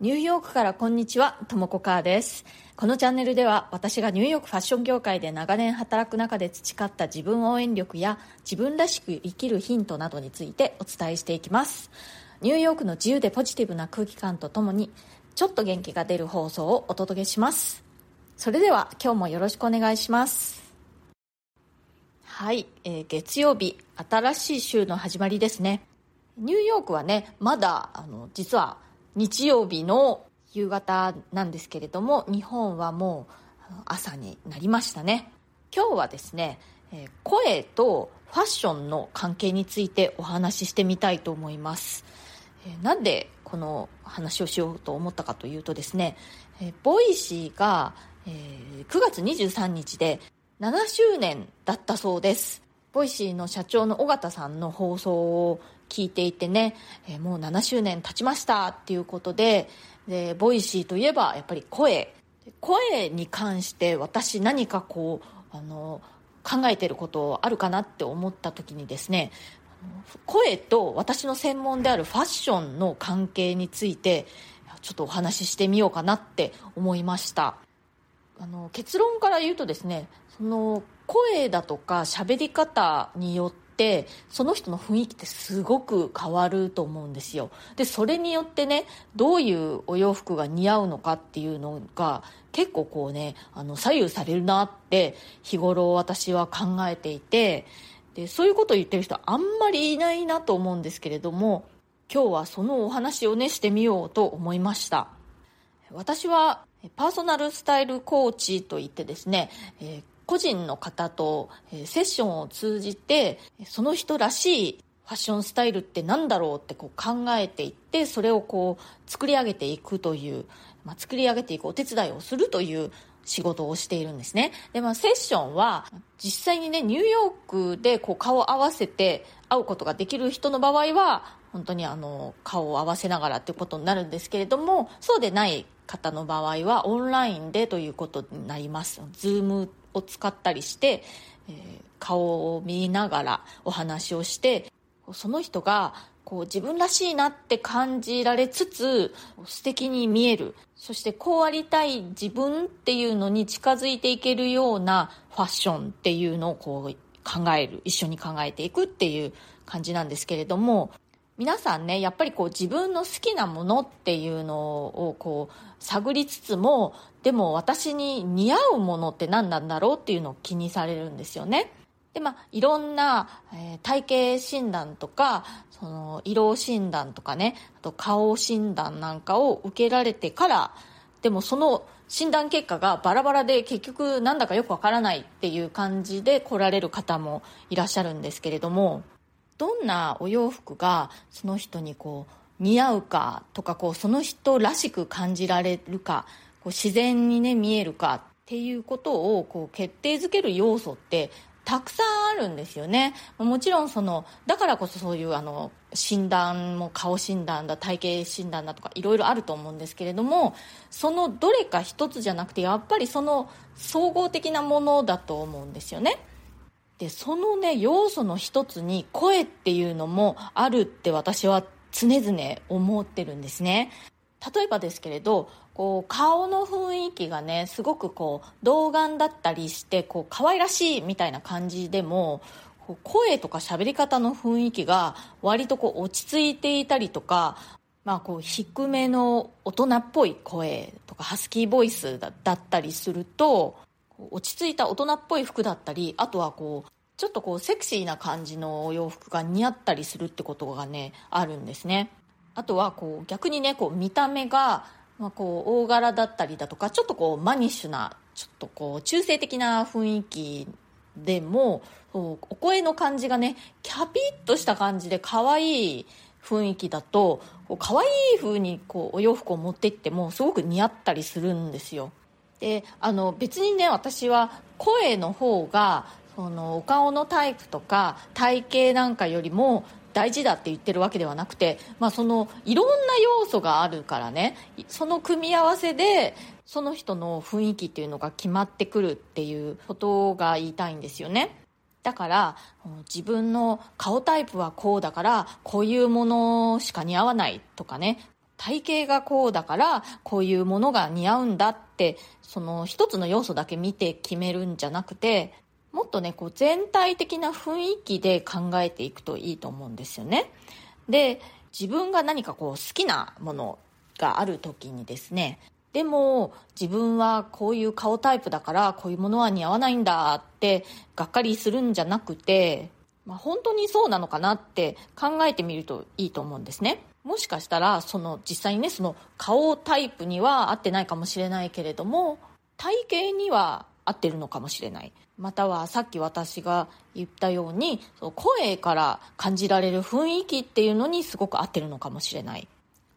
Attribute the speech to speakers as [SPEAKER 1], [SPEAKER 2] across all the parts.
[SPEAKER 1] ニューヨークからこんにちは、ともこかーです。このチャンネルでは私がニューヨークファッション業界で長年働く中で培った自分応援力や自分らしく生きるヒントなどについてお伝えしていきます。ニューヨークの自由でポジティブな空気感とともにちょっと元気が出る放送をお届けします。それでは今日もよろしくお願いします。はい、えー、月曜日、新しい週の始まりですね。ニューヨークはね、まだ、あの、実は日曜日の夕方なんですけれども日本はもう朝になりましたね。今日はですね声とファッションの関係についてお話ししてみたいと思います。なんでこの話をしようと思ったかというとですねボイシーが9月23日で7周年だったそうです。Voicyの社長の緒方さんの放送を聞いていてね、えー、もう7周年経ちましたっていうことでで Voicyといえばやっぱり声。声に関して私何かこうあの考えてることあるかなって思った時にですね声と私の専門であるファッションの関係についてちょっとお話ししてみようかなって思いました。あの結論から言うとですねその声だとか喋り方によってってその人の雰囲気ってすごく変わると思うんですよ。でそれによってねどういうお洋服が似合うのかっていうのが結構こうねあの左右されるなって日頃私は考えていてでそういうことを言ってる人あんまりいないなと思うんですけれども今日はそのお話をねしてみようと思いました。私はパーソナルスタイルコーチといってですね、えー個人の方とセッションを通じてその人らしいファッションスタイルって何だろうってこう考えていってそれをこう作り上げていくという、まあ、作り上げていくお手伝いをするという仕事をしているんですねで、まあ、セッションは実際にねニューヨークでこう顔を合わせて会うことができる人の場合は本当にあの顔を合わせながらっていうことになるんですけれどもそうでない方の場合はオンラインでということになります。ズームを使ったりして、えー、顔を見ながらお話をしてその人がこう自分らしいなって感じられつつ素敵に見える。そしてこうありたい自分っていうのに近づいていけるようなファッションっていうのをこう考える。一緒に考えていくっていう感じなんですけれども皆さんねやっぱりこう自分の好きなものっていうのをこう探りつつもでも私に似合うものって何なんだろうっていうのを気にされるんですよね。でまあいろんな、えー、体型診断とかその色診断とかねあと顔診断なんかを受けられてからでもその診断結果がバラバラで結局なんだかよくわからないっていう感じで来られる方もいらっしゃるんですけれどもどんなお洋服がその人にこう似合うかとかこうその人らしく感じられるかこう自然にね見えるかっていうことをこう決定づける要素ってたくさんあるんですよね。もちろんそのだからこそそういうあの診断も顔診断だ体型診断だとかいろいろあると思うんですけれどもそのどれか一つじゃなくてやっぱりその総合的なものだと思うんですよね。でそのね要素の一つに声っていうのもあるって私は常々思ってるんですね。例えばですけれどこう顔の雰囲気がねすごくこう童顔だったりしてこう可愛らしいみたいな感じでも声とか喋り方の雰囲気が割とこう落ち着いていたりとか、まあ、こう低めの大人っぽい声とかハスキーボイスだったりすると落ち着いた大人っぽい服だったりあとはこうちょっとこうセクシーな感じのお洋服が似合ったりするってことがねあるんですね。あとはこう逆にねこう見た目が、まあ、こう大柄だったりだとかちょっとこうマニッシュなちょっとこう中性的な雰囲気でもお声の感じがねキャピッとした感じで可愛い雰囲気だとこう可愛い風にこうお洋服を持っていってもすごく似合ったりするんですよ。であの別にね私は声の方がそのお顔のタイプとか体型なんかよりも大事だって言ってるわけではなくて、まあ、そのいろんな要素があるからねその組み合わせでその人の雰囲気っていうのが決まってくるっていうことが言いたいんですよね。だから自分の顔タイプはこうだからこういうものしか似合わないとかね体型がこうだからこういうものが似合うんだってその一つの要素だけ見て決めるんじゃなくてもっとねこう全体的な雰囲気で考えていくといいと思うんですよね。で自分が何かこう好きなものがある時にですねでも自分はこういう顔タイプだからこういうものは似合わないんだってがっかりするんじゃなくて、まあ、本当にそうなのかなって考えてみるといいと思うんですね。もしかしたらその実際にねその顔タイプには合ってないかもしれないけれども体型には合ってるのかもしれない。またはさっき私が言ったように声から感じられる雰囲気っていうのにすごく合ってるのかもしれない。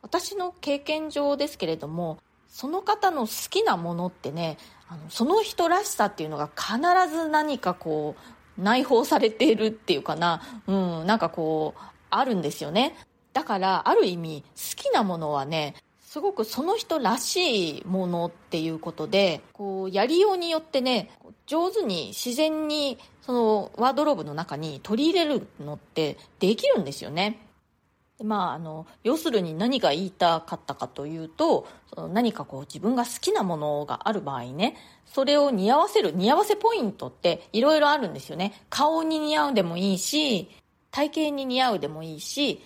[SPEAKER 1] 私の経験上ですけれどもその方の好きなものってねあのその人らしさっていうのが必ず何かこう内包されているっていうかな、うん、なんかこうあるんですよね。だからある意味好きなものはねすごくその人らしいものっていうことでこうやりようによってね上手に自然にそのワードローブの中に取り入れるのってできるんですよね。まあ、あの要するに何が言いたかったかというとその何かこう自分が好きなものがある場合ねそれを似合わせる似合わせポイントっていろいろあるんですよね。顔に似合うでもいいし体型に似合うでもいいし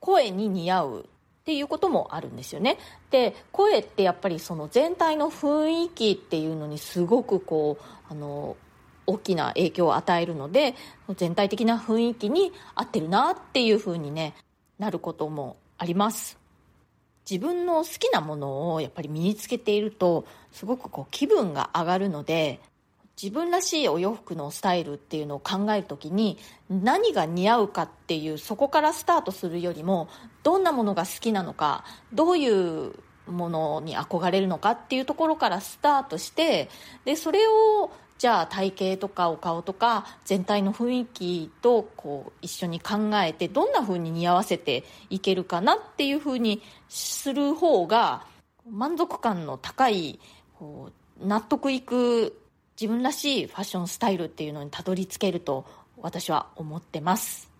[SPEAKER 1] 声に似合うっていうこともあるんですよね。で声ってやっぱりその全体の雰囲気っていうのにすごくこうあの大きな影響を与えるので全体的な雰囲気に合ってるなっていうふうにねなることもあります。自分の好きなものをやっぱり身につけているとすごくこう気分が上がるので自分らしいお洋服のスタイルっていうのを考える時に何が似合うかっていうそこからスタートするよりもどんなものが好きなのかどういうものに憧れるのかっていうところからスタートしてでそれをじゃあ体型とかお顔とか全体の雰囲気とこう一緒に考えてどんな風に似合わせていけるかなっていう風にする方が満足感の高いこう納得いく自分らしいファッションスタイルっていうのにたどり着けると私は思ってます。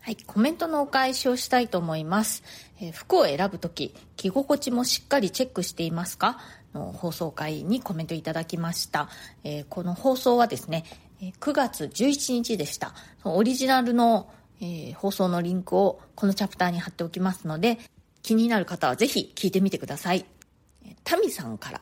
[SPEAKER 1] はい、コメントのお返しをしたいと思います。えー、服を選ぶとき、着心地もしっかりチェックしていますか？の放送回にコメントいただきました、えー、この放送はですね9月11日でした。オリジナルの、えー、放送のリンクをこのチャプターに貼っておきますので気になる方はぜひ聞いてみてください。タミさんから。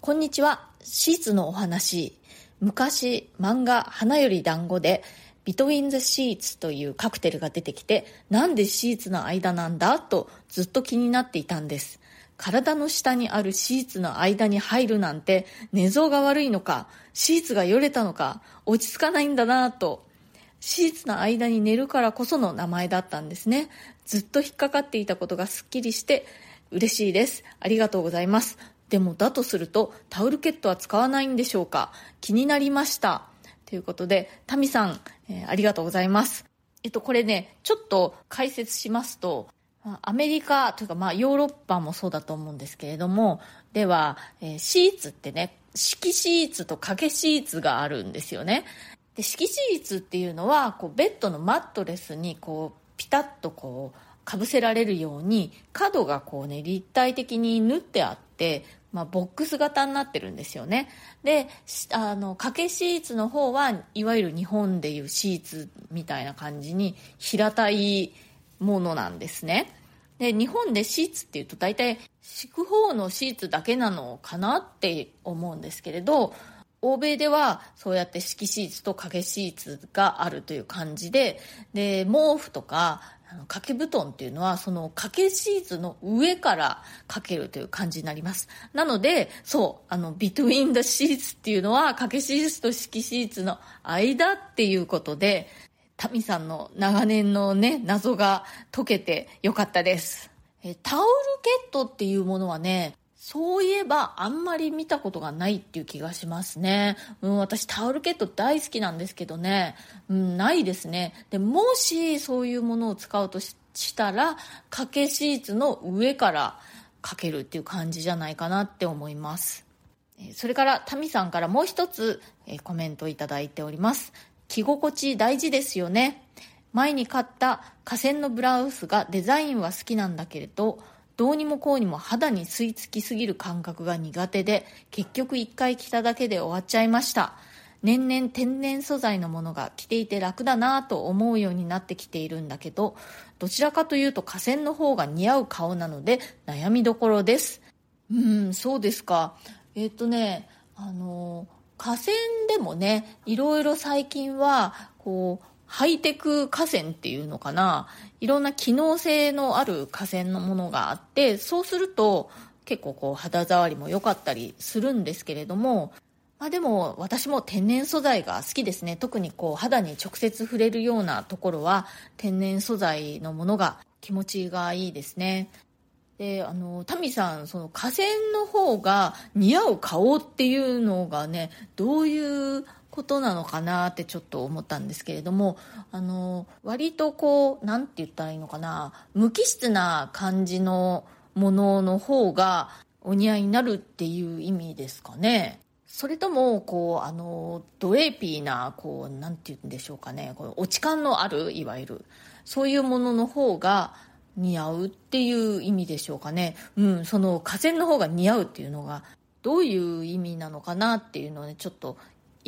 [SPEAKER 1] こんにちは。シーツのお話昔漫画「花より団子でビトウィン・ザ・シーツというカクテルが出てきてなんでシーツの間なんだとずっと気になっていたんです体の下にあるシーツの間に入るなんて寝相が悪いのか、シーツがよれたのか、落ち着かないんだなぁと。シーツの間に寝るからこその名前だったんですね。ずっと引っかかっていたことがすっきりして嬉しいです。ありがとうございます。でもだとするとタオルケットは使わないんでしょうか？気になりました。ということで、タミさん、えー、ありがとうございます。えっと、これね、ちょっと解説しますと、アメリカというかまあヨーロッパもそうだと思うんですけれどもでは、えー、シーツってね敷シーツと掛けシーツがあるんですよねで敷シーツっていうのはこうベッドのマットレスにこうピタッとこうかぶせられるように角がこうね立体的に縫ってあってまあ、ボックス型になってるんですよね。であの掛けシーツの方はいわゆる日本でいうシーツみたいな感じに平たいものなんですね。で日本でシーツっていうと大体敷く方のシーツだけなのかなって思うんですけれど欧米ではそうやって敷きシーツと掛けシーツがあるという感じでで毛布とかあの掛け布団っていうのはその掛けシーツの上からかけるという感じになりますなのでそうあのビトゥインダシーツっていうのは掛けシーツと敷きシーツの間っていうことでタミさんの長年のね、謎が解けてよかったです。えタオルケットっていうものはね、そういえばあんまり見たことがないっていう気がしますね。うん、私タオルケット大好きなんですけどね、うん、ないですね。で、もしそういうものを使うとしたら、掛けシーツの上からかけるっていう感じじゃないかなって思います。それからタミさんからもう一つコメントいただいております。着心地大事ですよね。前に買った河川のブラウスがデザインは好きなんだけれどどうにもこうにも肌に吸い付きすぎる感覚が苦手で結局1回着ただけで終わっちゃいました。年々天然素材のものが着ていて楽だなと思うようになってきているんだけどどちらかというと河川の方が似合う顔なので悩みどころです。うんそうですか。えっ、とねあの河川でもねいろいろ最近はこうハイテク河川っていうのかな？いろんな機能性のある河川のものがあってそうすると結構こう肌触りも良かったりするんですけれどもまあ、でも私も天然素材が好きですね。特にこう肌に直接触れるようなところは天然素材のものが気持ちがいいですね。であのタミさんその河川の方が似合う顔っていうのがねどういうことなのかなってちょっと思ったんですけれどもあの割とこう何て言ったらいいのかな無機質な感じのものの方がお似合いになるっていう意味ですかね。それともこうあのドレーピーなこうなんて言うんでしょうかね。この落ち感のあるいわゆるそういうものの方が似合うっていう意味でしょうかね。うんその河川の方が似合うっていうのがどういう意味なのかなっていうのをねちょっと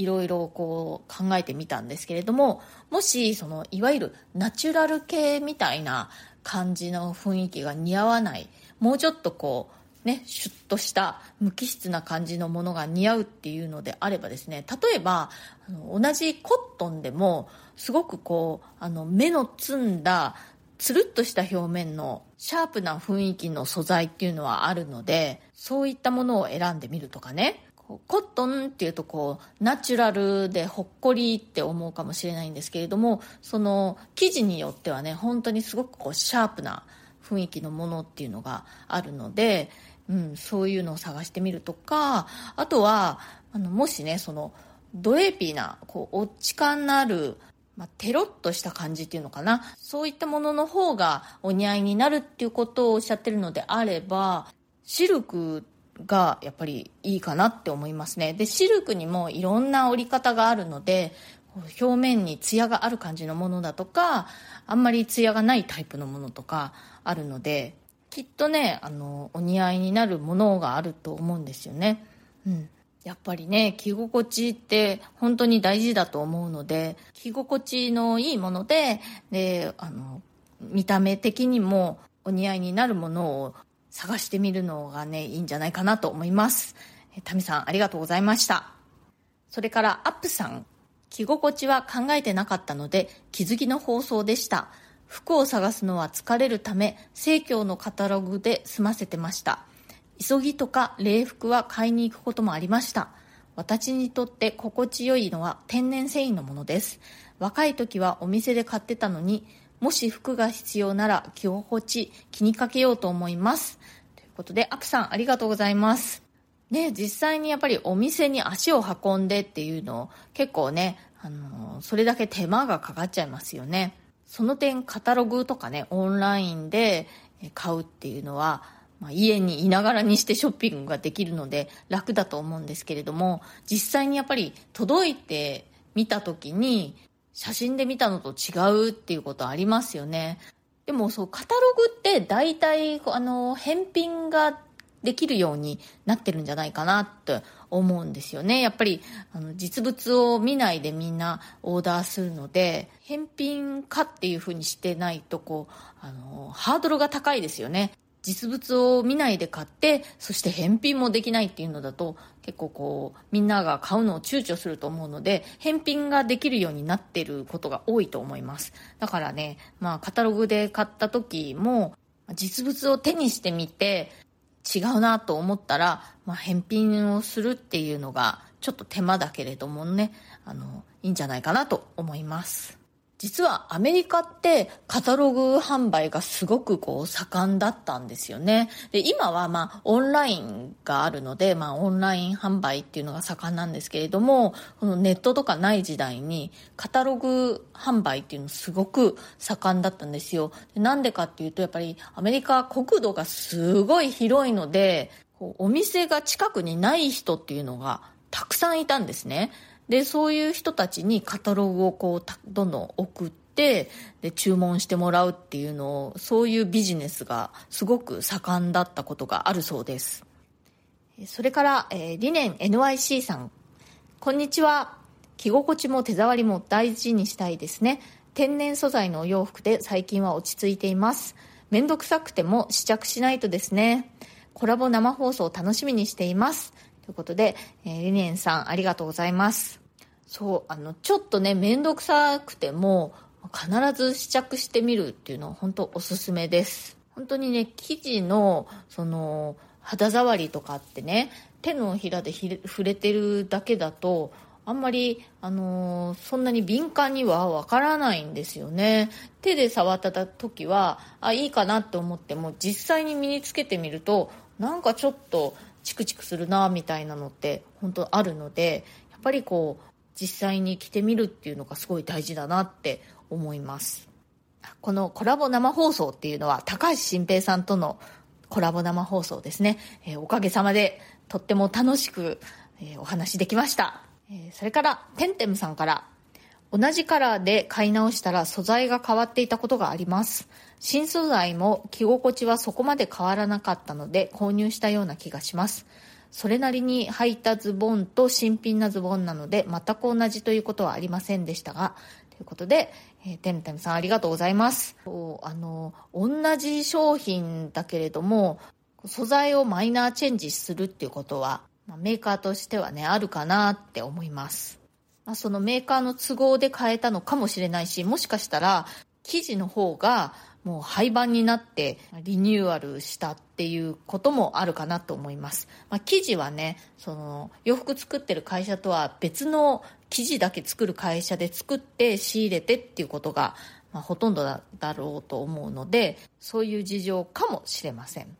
[SPEAKER 1] いろいろこう考えてみたんですけれどももしそのいわゆるナチュラル系みたいな感じの雰囲気が似合わないもうちょっとこうね、シュッとした無機質な感じのものが似合うっていうのであればですね例えばあの同じコットンでもすごくこうあの目の澄んだつるっとした表面のシャープな雰囲気の素材っていうのはあるのでそういったものを選んでみるとかね。コットンっていうとこうナチュラルでほっこりって思うかもしれないんですけれどもその生地によってはね本当にすごくこうシャープな雰囲気のものっていうのがあるのでうん、そういうのを探してみるとかあとはあのもしねそのドレーピーなこうおっち感のある、まあ、テロッとした感じっていうのかなそういったものの方がお似合いになるっていうことをおっしゃってるのであればシルクがやっぱりいいかなって思いますねでシルクにもいろんな折り方があるので表面にツヤがある感じのものだとかあんまりツヤがないタイプのものとかあるのできっとねあのお似合いになるものがあると思うんですよね。うんやっぱりね着心地って本当に大事だと思うので着心地のいいものでであの見た目的にもお似合いになるものを探してみるのがねいいんじゃないかなと思います。タミさんありがとうございました。それからアップさん。着心地は考えてなかったので気づきの放送でした。服を探すのは疲れるため生協のカタログで済ませてました。急ぎとか礼服は買いに行くこともありました。私にとって心地よいのは天然繊維のものです。若い時はお店で買ってたのにもし服が必要なら着心地気にかけようと思います。ということでアプさんありがとうございます。ね実際にやっぱりお店に足を運んでっていうのを結構ねあのそれだけ手間がかかっちゃいますよね。その点カタログとかねオンラインで買うっていうのは、まあ、家にいながらにしてショッピングができるので楽だと思うんですけれども実際にやっぱり届いてみた時に写真で見たのと違うっていうことありますよねでもそうカタログって大体あの返品ができるようになってるんじゃないかなって思うんですよね。やっぱりあの実物を見ないでみんなオーダーするので、返品かっていうふうにしてないとこう、あの、ハードルが高いですよね。実物を見ないで買って、そして返品もできないっていうのだと、結構こう、みんなが買うのを躊躇すると思うので、返品ができるようになってることが多いと思います。だからね、まあカタログで買った時も、実物を手にしてみて、違うなと思ったら、まあ、返品をするっていうのがちょっと手間だけれどもねあのいいんじゃないかなと思います実はアメリカってカタログ販売がすごくこう盛んだったんですよね。で、今はまあオンラインがあるので、まあオンライン販売っていうのが盛んなんですけれども、このネットとかない時代にカタログ販売っていうのすごく盛んだったんですよ。なんでかっていうとやっぱりアメリカ国土がすごい広いので、お店が近くにない人っていうのがたくさんいたんですね。でそういう人たちにカタログをこうどんどん送ってで注文してもらうっていうのをそういうビジネスがすごく盛んだったことがあるそうです。それから、えー、理念 NYC さん。こんにちは。着心地も手触りも大事にしたいですね。天然素材のお洋服で最近は落ち着いています。めんどくさくても試着しないとですね。コラボ生放送を楽しみにしています。ということで、えー、リネンさんありがとうございます。そうあのちょっとね面倒くさくても必ず試着してみるっていうのは本当おすすめです。本当にね生地のその肌触りとかってね手のひらで触れてるだけだとあんまり、あのー、そんなに敏感にはわからないんですよね。手で触った時はあいいかなって思っても実際に身につけてみるとなんかちょっとチクチクするなみたいなのって本当あるのでやっぱりこう実際に着てみるっていうのがすごい大事だなって思います。このコラボ生放送っていうのは高橋新平さんとのコラボ生放送ですね、えー、おかげさまでとっても楽しく、えー、お話できました、えー、それからてんてむさんから同じカラーで買い直したら素材が変わっていたことがあります。新素材も着心地はそこまで変わらなかったので購入したような気がします。それなりに履いたズボンと新品なズボンなので全く同じということはありませんでしたがということで、えー、てむてむさんありがとうございます。あの同じ商品だけれども素材をマイナーチェンジするっていうことは、まあ、メーカーとしてはねあるかなって思います、まあ、そのメーカーの都合で変えたのかもしれないしもしかしたら生地の方がもう廃盤になってリニューアルしたっていうこともあるかなと思います。まあ、生地はね、その洋服作ってる会社とは別の生地だけ作る会社で作って仕入れてっていうことが、まあ、ほとんどだろうと思うので、そういう事情かもしれません。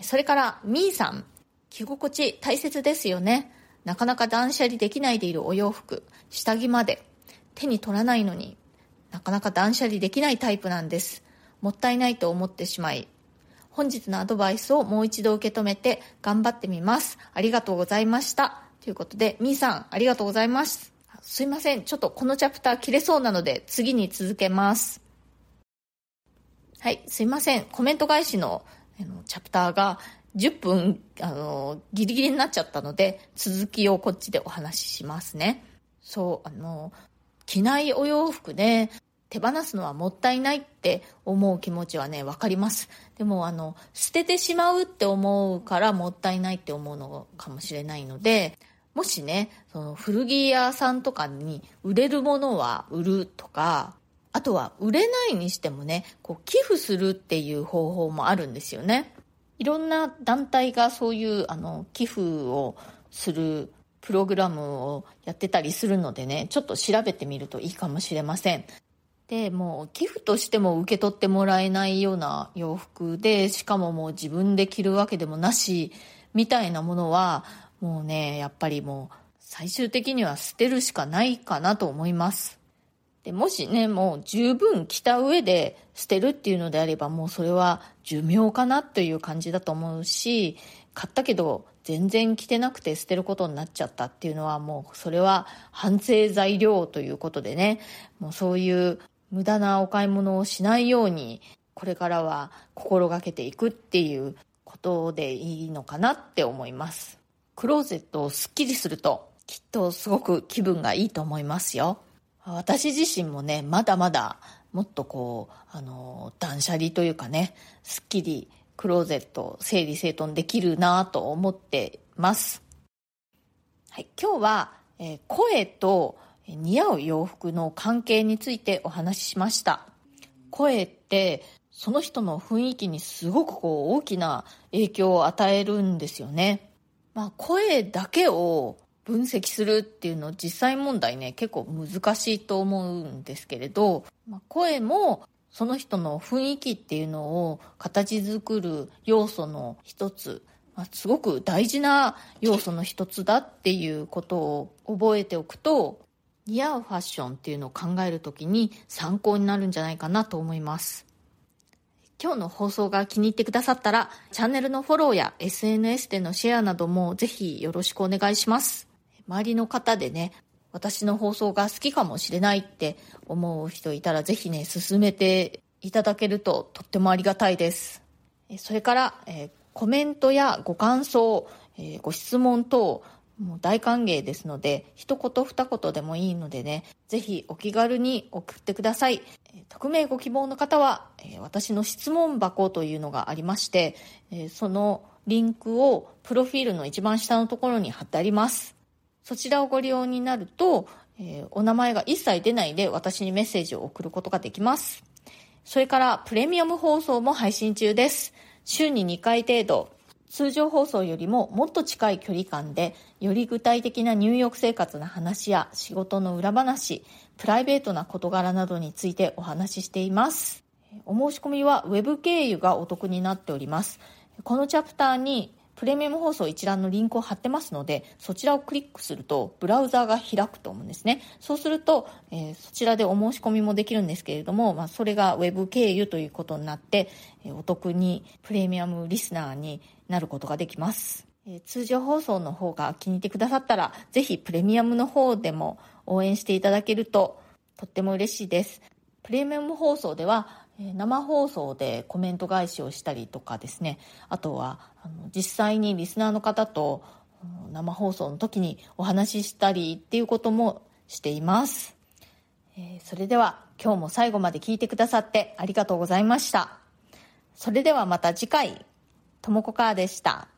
[SPEAKER 1] それから、みーさん。着心地大切ですよね。なかなか断捨離できないでいるお洋服、下着まで手に取らないのになかなか断捨離できないタイプなんです。もったいないと思ってしまい、本日のアドバイスをもう一度受け止めて頑張ってみます。ありがとうございました。ということで、みーさん、ありがとうございます。すいません。ちょっとこのチャプター切れそうなので、次に続けます。はい、すいません。コメント返しのあのチャプターが10分、あの、ギリギリになっちゃったので、続きをこっちでお話ししますね。そう、あの、着ないお洋服ね、手放すのはもったいないって思う気持ちはね、わかります。でも、あの、捨ててしまうって思うからもったいないって思うのかもしれないので、もしね、その古着屋さんとかに売れるものは売るとか、あとは売れないにしてもね、こう寄付するっていう方法もあるんですよね。いろんな団体がそういうあの寄付をするプログラムをやってたりするのでね、ちょっと調べてみるといいかもしれません。で、もう寄付としても受け取ってもらえないような洋服で、しかももう自分で着るわけでもなし、みたいなものは、もうね、やっぱりもう最終的には捨てるしかないかなと思います。でもしね、もう十分着た上で捨てるっていうのであれば、もうそれは寿命かなという感じだと思うし、買ったけど全然着てなくて捨てることになっちゃったっていうのはもうそれは反省材料ということでね、もうそういう無駄なお買い物をしないようにこれからは心がけていくっていうことでいいのかなって思います。クローゼットをスッキリするときっとすごく気分がいいと思いますよ。私自身もね、まだまだもっとこう、あの、断捨離というかね、スッキリクローゼット整理整頓できるなと思ってます。はい、今日は、えー、声と似合う洋服の関係についてお話ししました。声ってその人の雰囲気にすごくこう大きな影響を与えるんですよね。まあ声だけを分析するっていうの実際問題ね結構難しいと思うんですけれど、まあ、声もその人の雰囲気っていうのを形作る要素の一つ、まあ、すごく大事な要素の一つだっていうことを覚えておくと似合うファッションっていうのを考えるときに参考になるんじゃないかなと思います今日の放送が気に入ってくださったらチャンネルのフォローや SNS でのシェアなどもぜひよろしくお願いします周りの方でね私の放送が好きかもしれないって思う人いたらぜひね、進めていただけるととってもありがたいです。それから、えー、コメントやご感想、えー、ご質問等、もう大歓迎ですので、一言二言でもいいのでね、ぜひお気軽に送ってください。匿名ご希望の方は、私の質問箱というのがありまして、そのリンクをプロフィールの一番下のところに貼ってあります。そちらをご利用になると、お名前が一切出ないで私にメッセージを送ることができます。それからプレミアム放送も配信中です。週に2回程度、通常放送よりももっと近い距離感で、より具体的な入浴生活の話や仕事の裏話、プライベートな事柄などについてお話ししています。お申し込みは Web 経由がお得になっております。このチャプターにプレミアム放送一覧のリンクを貼ってますので、そちらをクリックすると、ブラウザーが開くと思うんですね。そうすると、えー、そちらでお申し込みもできるんですけれども、まあ、それが Web 経由ということになって、えー、お得にプレミアムリスナーになることができます。えー、通常放送の方が気に入ってくださったら、ぜひプレミアムの方でも応援していただけると、とっても嬉しいです。プレミアム放送では、生放送でコメント返しをしたりとかですね。あとはあの実際にリスナーの方と生放送の時にお話ししたりっていうこともしています、えー、それでは今日も最後まで聞いてくださってありがとうございました。それではまた次回。ともこかーでした。